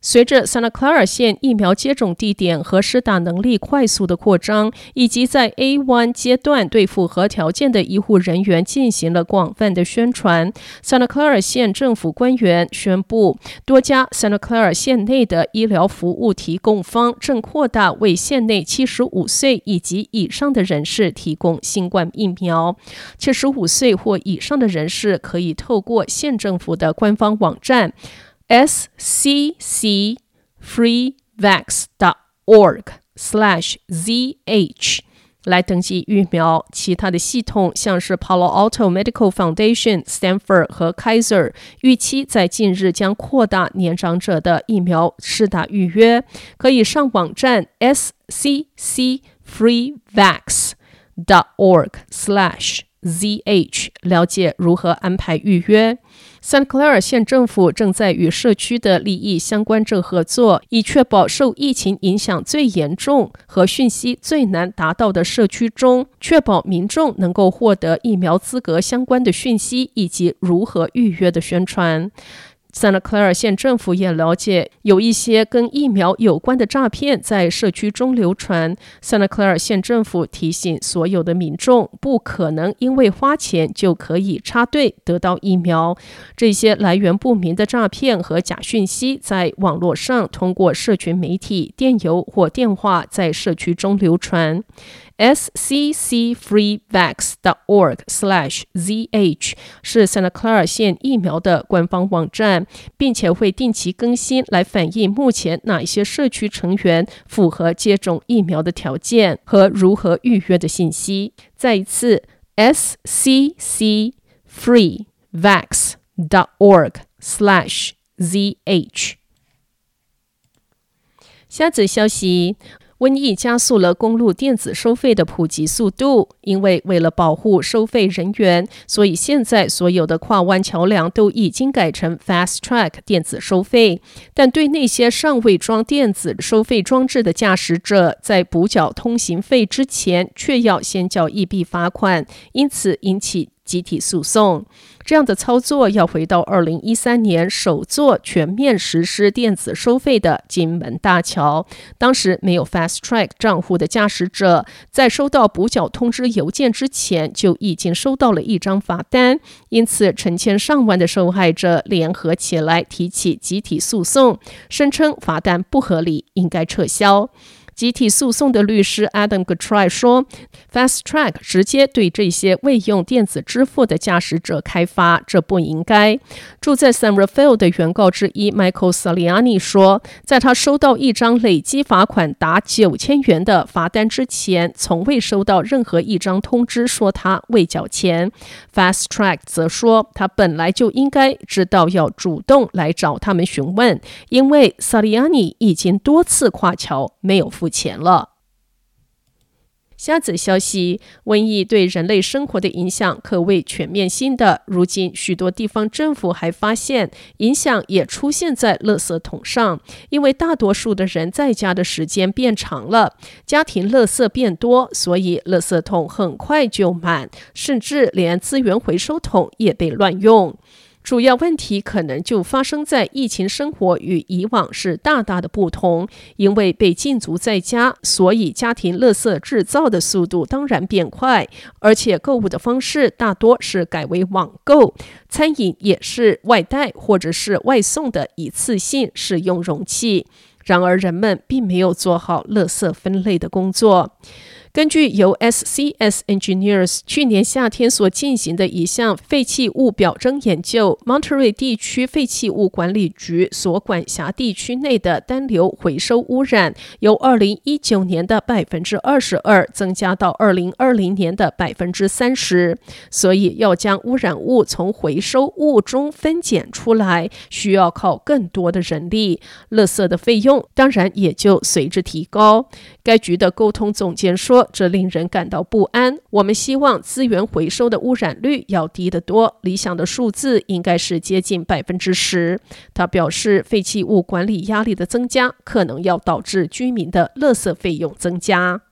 随着 Santa Clara 县疫苗接种地点和施打能力快速的扩张，以及在 A1 阶段对符合条件的医护人员进行了广泛的宣传，Santa Clara 县政府官员宣布，多家 Santa Clara 县内的医疗服务提供方正扩大为县内七十五岁以及以上的人士提供新冠疫苗。七十五岁或以上的人士可以透过县政府的官方网站。sccfreevax.org/zh 来登记疫苗。其他的系统像是 Palo Alto Medical Foundation、Stanford 和 Kaiser，预期在近日将扩大年长者的疫苗施打预约。可以上网站 Z H，了解如何安排预约。圣克莱尔县政府正在与社区的利益相关者合作，以确保受疫情影响最严重和讯息最难达到的社区中，确保民众能够获得疫苗资格相关的讯息以及如何预约的宣传。Santa Clara 县政府也了解有一些跟疫苗有关的诈骗在社区中流传。Santa Clara 县政府提醒所有的民众，不可能因为花钱就可以插队得到疫苗。这些来源不明的诈骗和假讯息在网络上通过社群媒体、电邮或电话在社区中流传。sccfreevax.org/zh 是 Santa Clara 县疫苗的官方网站，并且会定期更新来反映目前哪些社区成员符合接种疫苗的条件和如何预约的信息。再一次，sccfreevax.org/zh。下则消息。瘟疫加速了公路电子收费的普及速度，因为为了保护收费人员，所以现在所有的跨湾桥梁都已经改成 Fast Track 电子收费。但对那些尚未装电子收费装置的驾驶者，在补缴通行费之前，却要先交一笔罚款，因此引起集体诉讼。这样的操作要回到二零一三年首座全面实施电子收费的金门大桥，当时没有 Fast Track 账户的驾驶者，在收到补缴通知邮件之前就已经收到了一张罚单，因此成千上万的受害者联合起来提起集体诉讼，声称罚单不合理，应该撤销。集体诉讼的律师 Adam Guthrie 说：“Fast Track 直接对这些未用电子支付的驾驶者开罚，这不应该。”住在 San Rafael 的原告之一 Michael Saliani 说：“在他收到一张累积罚款达九千元的罚单之前，从未收到任何一张通知说他未缴钱。Fast Track 则说他本来就应该知道要主动来找他们询问，因为 Saliani 已经多次跨桥没有付。”钱了。下则消息：瘟疫对人类生活的影响可谓全面性的。如今，许多地方政府还发现，影响也出现在垃圾桶上，因为大多数的人在家的时间变长了，家庭垃圾变多，所以垃圾桶很快就满，甚至连资源回收桶也被乱用。主要问题可能就发生在疫情生活与以往是大大的不同，因为被禁足在家，所以家庭垃圾制造的速度当然变快，而且购物的方式大多是改为网购，餐饮也是外带或者是外送的一次性使用容器。然而人们并没有做好垃圾分类的工作。根据由 SCS Engineers 去年夏天所进行的一项废弃物表征研究，Monterey 地区废弃物管理局所管辖地区内的单流回收污染，由二零一九年的百分之二十二增加到二零二零年的百分之三十。所以，要将污染物从回收物中分拣出来，需要靠更多的人力，垃圾的费用当然也就随之提高。该局的沟通总监说这令人感到不安。我们希望资源回收的污染率要低得多，理想的数字应该是接近百分之十。他表示，废弃物管理压力的增加可能要导致居民的垃圾费用增加。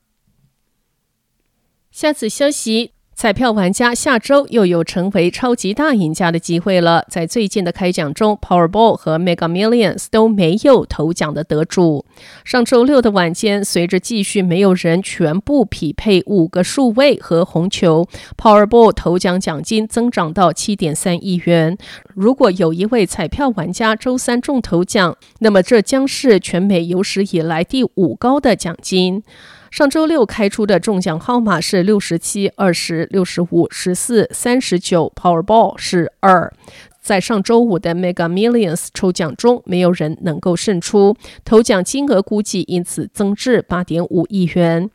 下次消息。彩票玩家下周又有成为超级大赢家的机会了。在最近的开奖中，Powerball 和 Mega Millions 都没有头奖的得主。上周六的晚间，随着继续没有人全部匹配五个数位和红球，Powerball 头奖奖金增长到七点三亿元。如果有一位彩票玩家周三中头奖，那么这将是全美有史以来第五高的奖金。上周六开出的中奖号码是六十七、二十、六十五、十四、三十九，Powerball 是二。在上周五的 Mega Millions 抽奖中，没有人能够胜出，头奖金额估计因此增至八点五亿元。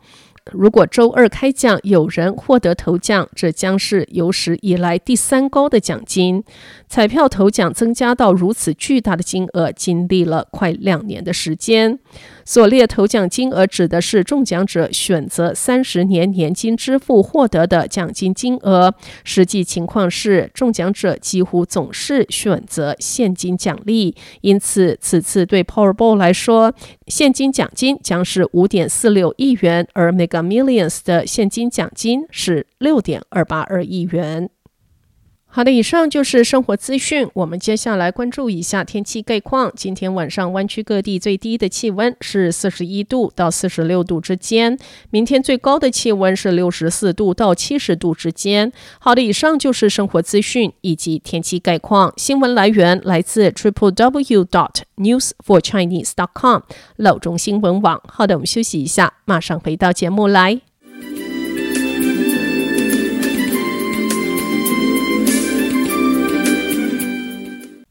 如果周二开奖有人获得头奖，这将是有史以来第三高的奖金。彩票头奖增加到如此巨大的金额，经历了快两年的时间。所列头奖金额指的是中奖者选择三十年年金支付获得的奖金金额。实际情况是，中奖者几乎总是选择现金奖励，因此此次对 Powerball 来说，现金奖金将是五点四六亿元，而 Mega Millions 的现金奖金是六点二八二亿元。好的，以上就是生活资讯。我们接下来关注一下天气概况。今天晚上湾区各地最低的气温是四十一度到四十六度之间，明天最高的气温是六十四度到七十度之间。好的，以上就是生活资讯以及天气概况。新闻来源来自 triple w dot news for chinese dot com 老中新闻网。好的，我们休息一下，马上回到节目来。